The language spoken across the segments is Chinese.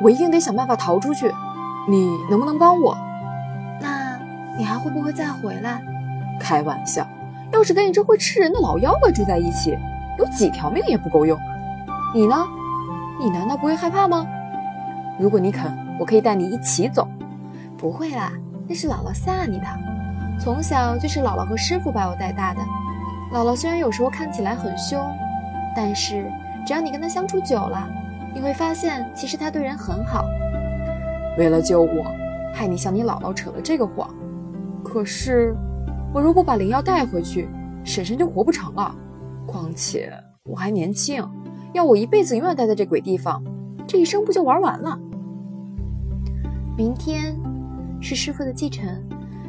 我一定得想办法逃出去。你能不能帮我？那你还会不会再回来？开玩笑，要是跟你这会吃人的老妖怪住在一起，有几条命也不够用。你呢？你难道不会害怕吗？如果你肯，我可以带你一起走。不会啦，那是姥姥吓你的。从小就是姥姥和师傅把我带大的。姥姥虽然有时候看起来很凶，但是只要你跟她相处久了，你会发现其实他对人很好。为了救我，害你向你姥姥扯了这个谎。可是，我如果把灵药带回去，婶婶就活不成了。况且我还年轻，要我一辈子永远待在这鬼地方，这一生不就玩完了？明天是师傅的忌辰，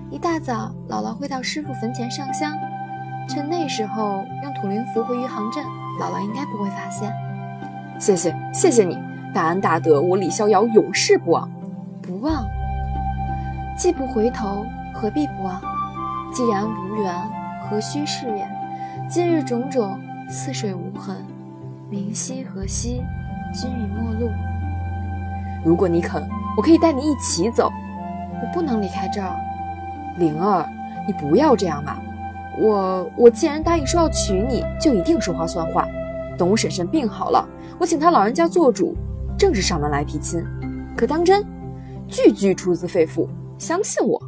一大早姥姥会到师傅坟前上香，趁那时候用土灵符回余杭镇，姥姥应该不会发现。谢谢，谢谢你，大恩大德，我李逍遥永世不忘。不忘，既不回头，何必不忘？既然无缘，何须誓言？今日种种，似水无痕。明夕何夕，君已陌路。如果你肯，我可以带你一起走。我不能离开这儿。灵儿，你不要这样嘛！我我既然答应说要娶你，就一定说话算话。等我婶婶病好了，我请她老人家做主，正式上门来提亲。可当真？句句出自肺腑，相信我。